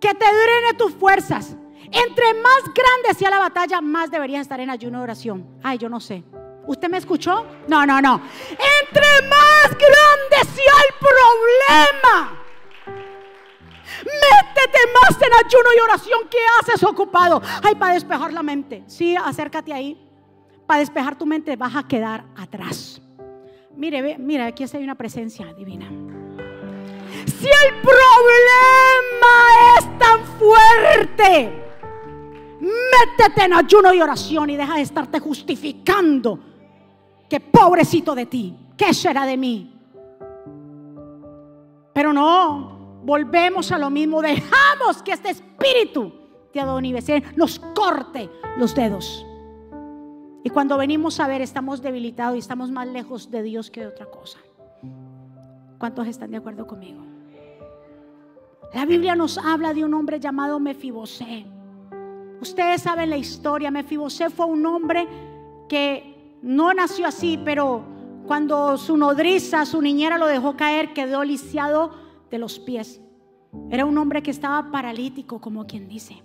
Speaker 1: Que te duren tus fuerzas. Entre más grande sea la batalla, más deberías estar en ayuno de oración. Ay, yo no sé. ¿Usted me escuchó? No, no, no. Entre más grande sea el problema, métete más en ayuno y oración. ¿Qué haces ocupado? Ay, para despejar la mente. Sí, acércate ahí. Para despejar tu mente vas a quedar atrás. Mire, ve, mira, aquí hay una presencia divina. Si el problema es tan fuerte, Métete en ayuno y oración y deja de estarte justificando. Que pobrecito de ti, ¿qué será de mí? Pero no, volvemos a lo mismo. Dejamos que este espíritu de Adonibecer nos corte los dedos. Y cuando venimos a ver, estamos debilitados y estamos más lejos de Dios que de otra cosa. ¿Cuántos están de acuerdo conmigo? La Biblia nos habla de un hombre llamado Mefibosé. Ustedes saben la historia. Mefibosé fue un hombre que no nació así, pero cuando su nodriza, su niñera lo dejó caer, quedó lisiado de los pies. Era un hombre que estaba paralítico, como quien dice.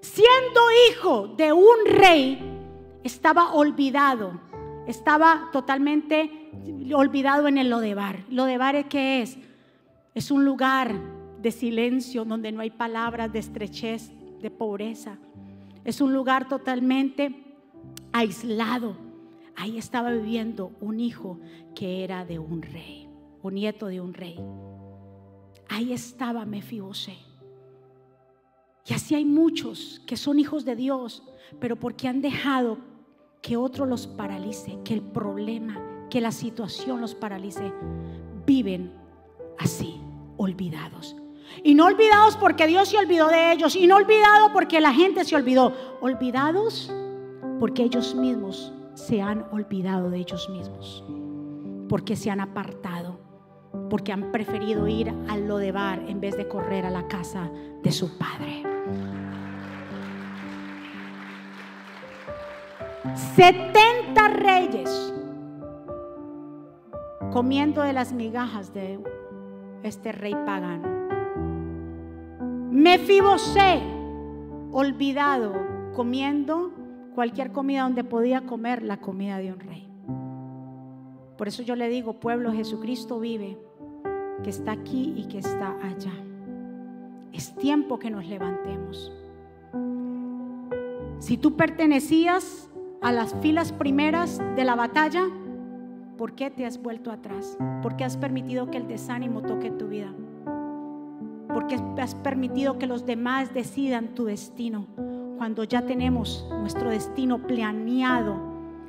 Speaker 1: Siendo hijo de un rey, estaba olvidado. Estaba totalmente olvidado en el Lodebar. ¿Lodebar qué es? Es un lugar de silencio donde no hay palabras de estrechez, de pobreza. Es un lugar totalmente aislado. Ahí estaba viviendo un hijo que era de un rey, un nieto de un rey. Ahí estaba Mefibosé. Y así hay muchos que son hijos de Dios, pero porque han dejado que otro los paralice, que el problema, que la situación los paralice, viven así, olvidados. Y no olvidados porque Dios se olvidó de ellos. Y no olvidados porque la gente se olvidó. Olvidados porque ellos mismos se han olvidado de ellos mismos. Porque se han apartado. Porque han preferido ir al Lodebar en vez de correr a la casa de su padre. 70 reyes comiendo de las migajas de este rey pagano. Mefibosé, olvidado, comiendo cualquier comida donde podía comer la comida de un rey. Por eso yo le digo, pueblo, Jesucristo vive, que está aquí y que está allá. Es tiempo que nos levantemos. Si tú pertenecías a las filas primeras de la batalla, ¿por qué te has vuelto atrás? ¿Por qué has permitido que el desánimo toque tu vida? porque has permitido que los demás decidan tu destino, cuando ya tenemos nuestro destino planeado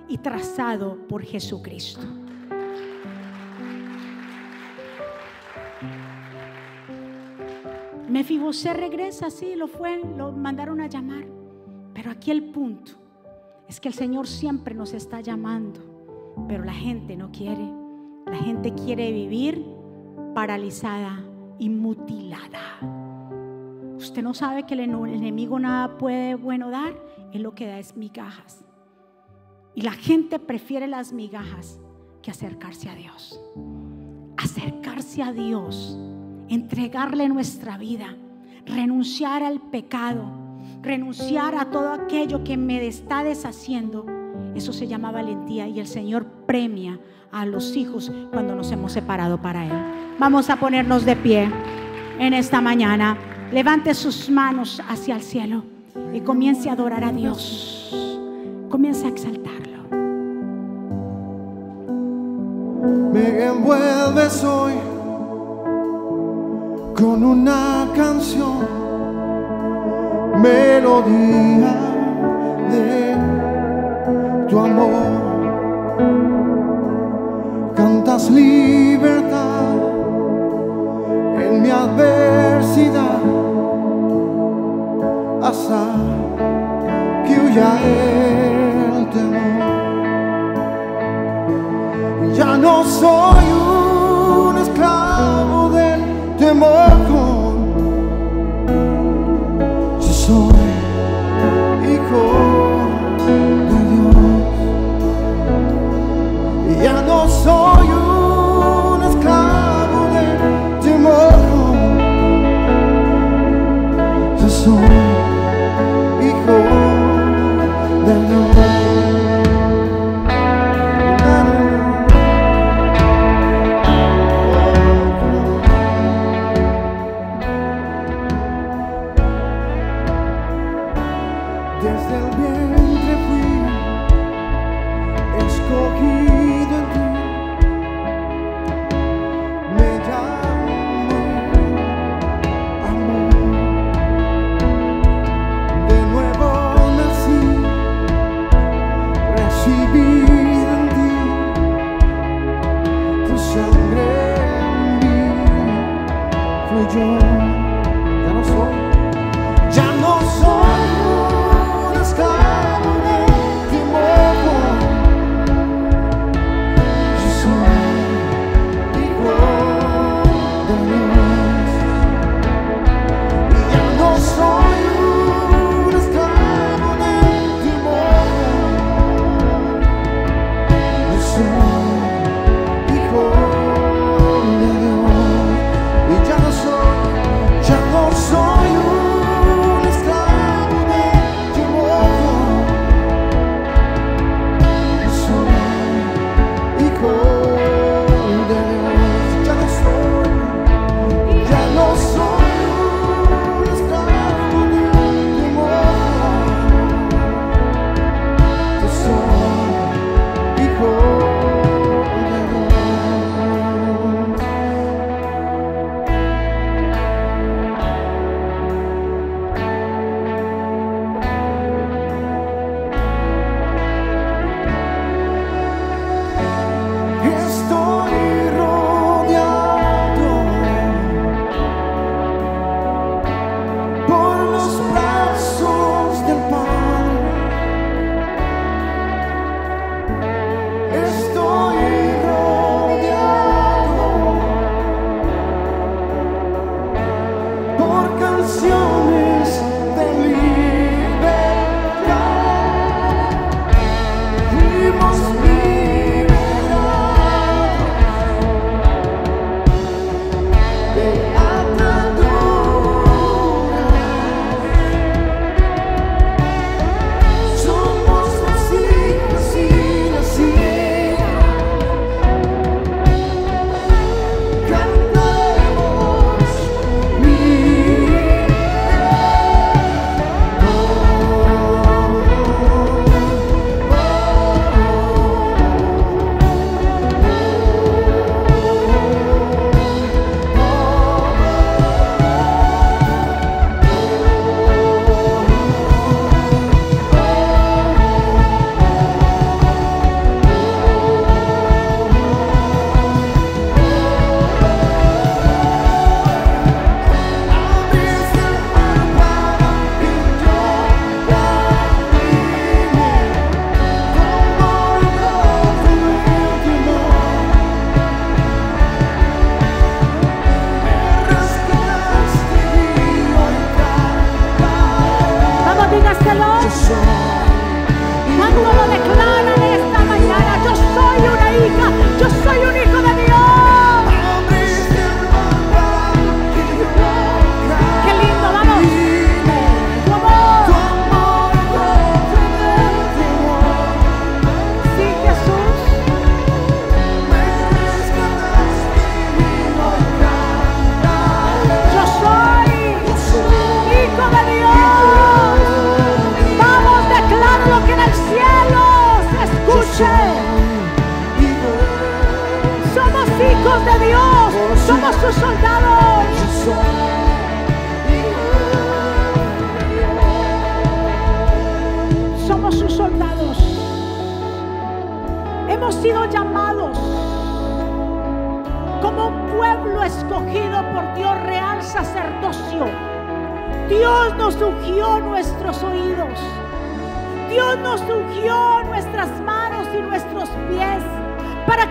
Speaker 1: y trazado por Jesucristo. Mefibosé regresa, sí, lo fue, lo mandaron a llamar. Pero aquí el punto es que el Señor siempre nos está llamando, pero la gente no quiere. La gente quiere vivir paralizada y mutilada. Usted no sabe que el enemigo nada puede bueno dar, él lo que da es migajas. Y la gente prefiere las migajas que acercarse a Dios. Acercarse a Dios entregarle nuestra vida, renunciar al pecado, renunciar a todo aquello que me está deshaciendo. Eso se llama valentía y el Señor premia a los hijos cuando nos hemos separado para Él. Vamos a ponernos de pie en esta mañana. Levante sus manos hacia el cielo y comience a adorar a Dios. Comience a exaltarlo.
Speaker 2: Me envuelves hoy con una canción, melodía de tu amor. Cantas libertad en mi adversidad hasta que huya el temor. Ya no soy un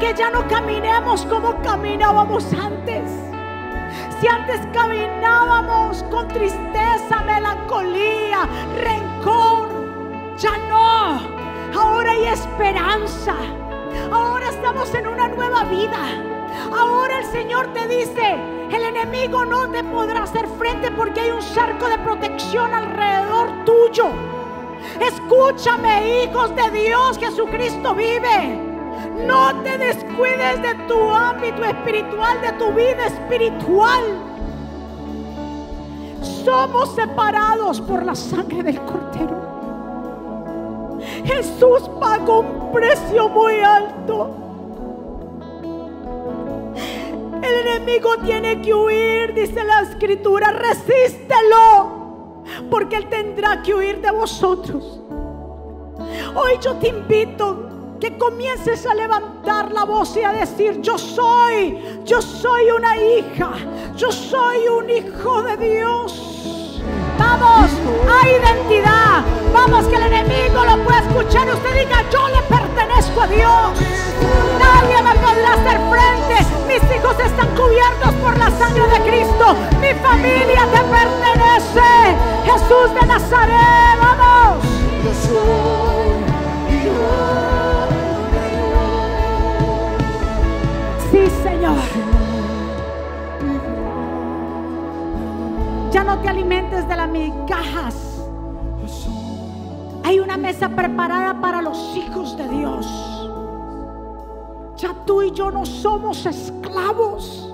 Speaker 2: que
Speaker 1: ya no caminemos como caminábamos antes. Si antes caminábamos con tristeza, melancolía, rencor, ya no. Ahora hay esperanza. Ahora estamos en una nueva vida. Ahora el Señor te dice, el enemigo no te podrá hacer frente porque hay un cerco de protección alrededor tuyo. Escúchame, hijos de Dios, Jesucristo vive. No te descuides de tu ámbito espiritual, de tu vida espiritual. Somos separados por la sangre del Cordero. Jesús pagó un precio muy alto. El enemigo tiene que huir, dice la escritura. Resístelo, porque él tendrá que huir de vosotros. Hoy yo te invito que comiences a levantar la voz y a decir, yo soy, yo soy una hija, yo soy un hijo de Dios. Vamos, hay identidad. Vamos, que el enemigo lo pueda escuchar usted diga, yo le pertenezco a Dios. Nadie me podrá hacer frente. Mis hijos están cubiertos por la sangre de Cristo. Mi familia te pertenece. Jesús de Nazaret, vamos. Sí, Señor. Ya no te alimentes de las migajas. Hay una mesa preparada para los hijos de Dios. Ya tú y yo no somos esclavos.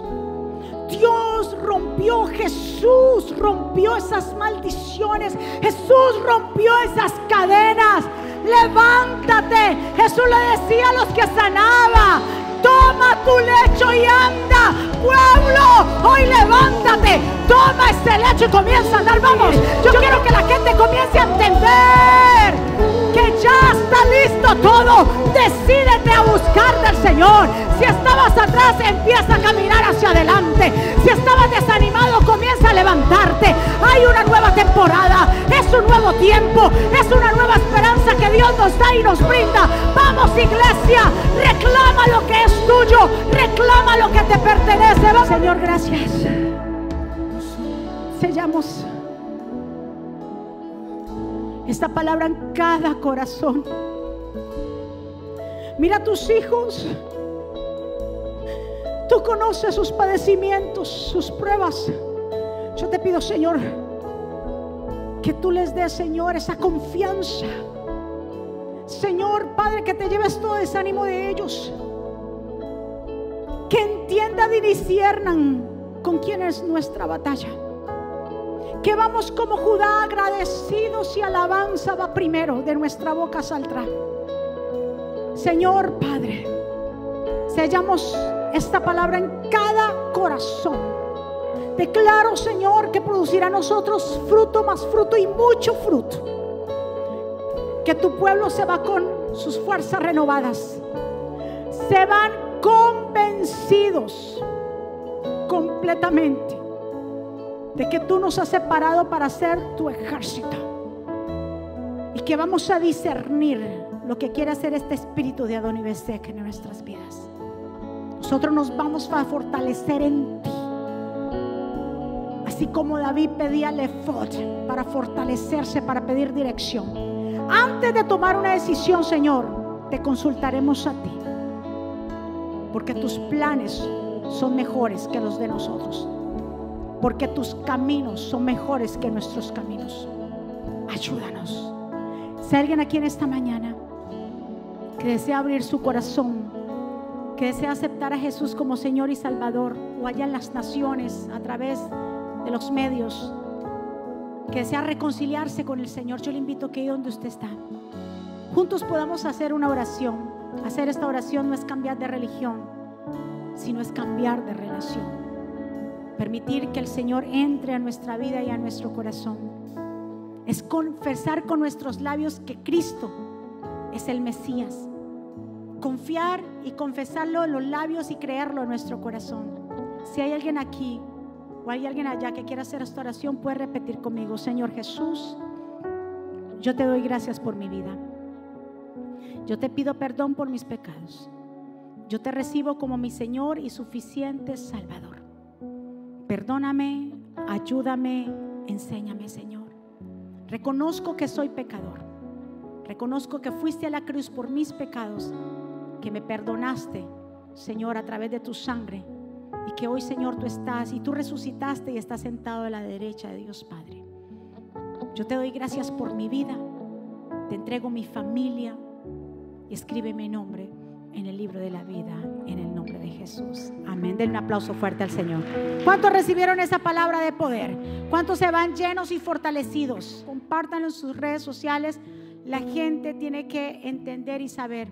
Speaker 1: Dios rompió, Jesús rompió esas maldiciones, Jesús rompió esas cadenas. Levántate. Jesús le decía a los que sanaba, toma tu lecho y anda. Pueblo, hoy levántate, toma ese lecho y comienza a andar. Vamos, yo quiero que la gente comience a entender ya está listo todo. Decídete a buscar del Señor. Si estabas atrás, empieza a caminar hacia adelante. Si estabas desanimado, comienza a levantarte. Hay una nueva temporada, es un nuevo tiempo, es una nueva esperanza que Dios nos da y nos brinda. Vamos, iglesia, reclama lo que es tuyo, reclama lo que te pertenece. Señor, gracias. Sellamos esta palabra en cada corazón. Mira a tus hijos. Tú conoces sus padecimientos, sus pruebas. Yo te pido, Señor, que tú les des, Señor, esa confianza. Señor, Padre, que te lleves todo desánimo de ellos. Que entiendan y disciernan con quién es nuestra batalla que vamos como Judá agradecidos y alabanza va primero, de nuestra boca saldrá. Señor Padre, sellamos esta palabra en cada corazón. Declaro, Señor, que producirá a nosotros fruto más fruto y mucho fruto. Que tu pueblo se va con sus fuerzas renovadas. Se van convencidos completamente de que tú nos has separado para ser tu ejército. Y que vamos a discernir lo que quiere hacer este espíritu de Adón y Besek en nuestras vidas. Nosotros nos vamos a fortalecer en ti. Así como David pedía el efod para fortalecerse, para pedir dirección. Antes de tomar una decisión, Señor, te consultaremos a ti. Porque tus planes son mejores que los de nosotros porque tus caminos son mejores que nuestros caminos. Ayúdanos. Si hay alguien aquí en esta mañana que desea abrir su corazón, que desea aceptar a Jesús como Señor y Salvador, o allá en las naciones, a través de los medios, que desea reconciliarse con el Señor, yo le invito a que ahí donde usted está, juntos podamos hacer una oración. Hacer esta oración no es cambiar de religión, sino es cambiar de relación. Permitir que el Señor entre a nuestra vida y a nuestro corazón. Es confesar con nuestros labios que Cristo es el Mesías. Confiar y confesarlo en los labios y creerlo en nuestro corazón. Si hay alguien aquí o hay alguien allá que quiera hacer esta oración, puede repetir conmigo, Señor Jesús, yo te doy gracias por mi vida. Yo te pido perdón por mis pecados. Yo te recibo como mi Señor y suficiente Salvador. Perdóname, ayúdame, enséñame, Señor. Reconozco que soy pecador. Reconozco que fuiste a la cruz por mis pecados, que me perdonaste, Señor, a través de tu sangre. Y que hoy, Señor, tú estás y tú resucitaste y estás sentado a la derecha de Dios Padre. Yo te doy gracias por mi vida. Te entrego mi familia y escribe mi nombre en el libro de la vida, en el nombre de Jesús. Amén. Den un aplauso fuerte al Señor. ¿Cuántos recibieron esa palabra de poder? ¿Cuántos se van llenos y fortalecidos? Compártanlo en sus redes sociales. La gente tiene que entender y saber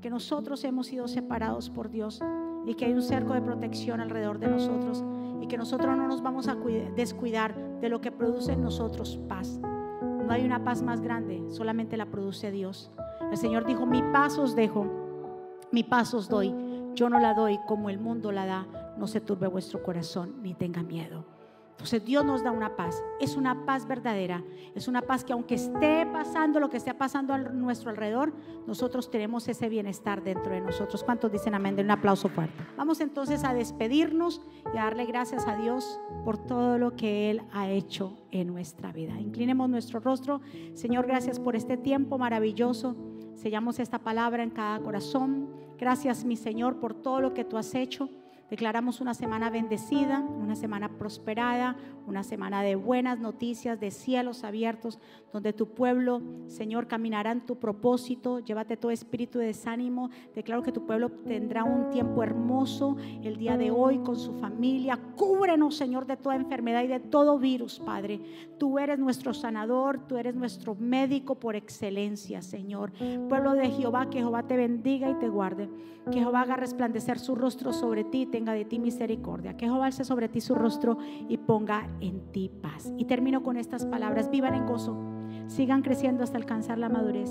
Speaker 1: que nosotros hemos sido separados por Dios y que hay un cerco de protección alrededor de nosotros y que nosotros no nos vamos a descuidar de lo que produce en nosotros paz. No hay una paz más grande, solamente la produce Dios. El Señor dijo, mi paz os dejo, mi paz os doy. Yo no la doy como el mundo la da. No se turbe vuestro corazón ni tenga miedo. Entonces Dios nos da una paz. Es una paz verdadera. Es una paz que aunque esté pasando lo que esté pasando a nuestro alrededor, nosotros tenemos ese bienestar dentro de nosotros. ¿Cuántos dicen amén? De un aplauso fuerte. Vamos entonces a despedirnos y a darle gracias a Dios por todo lo que Él ha hecho en nuestra vida. Inclinemos nuestro rostro. Señor, gracias por este tiempo maravilloso. Sellamos esta palabra en cada corazón. Gracias, mi Señor, por todo lo que tú has hecho. Declaramos una semana bendecida, una semana prosperada, una semana de buenas noticias, de cielos abiertos, donde tu pueblo, Señor, caminará en tu propósito. Llévate todo espíritu de desánimo. Declaro que tu pueblo tendrá un tiempo hermoso el día de hoy con su familia. Cúbrenos, Señor, de toda enfermedad y de todo virus, Padre. Tú eres nuestro sanador, tú eres nuestro médico por excelencia, Señor. Pueblo de Jehová, que Jehová te bendiga y te guarde. Que Jehová haga resplandecer su rostro sobre ti tenga de ti misericordia. Que Jehová alce sobre ti su rostro y ponga en ti paz. Y termino con estas palabras. Vivan en gozo. Sigan creciendo hasta alcanzar la madurez.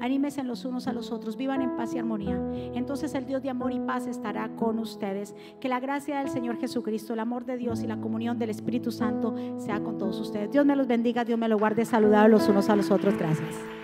Speaker 1: Anímense los unos a los otros, vivan en paz y armonía. Entonces el Dios de amor y paz estará con ustedes. Que la gracia del Señor Jesucristo, el amor de Dios y la comunión del Espíritu Santo sea con todos ustedes. Dios me los bendiga, Dios me lo guarde. Saludar los unos a los otros. Gracias.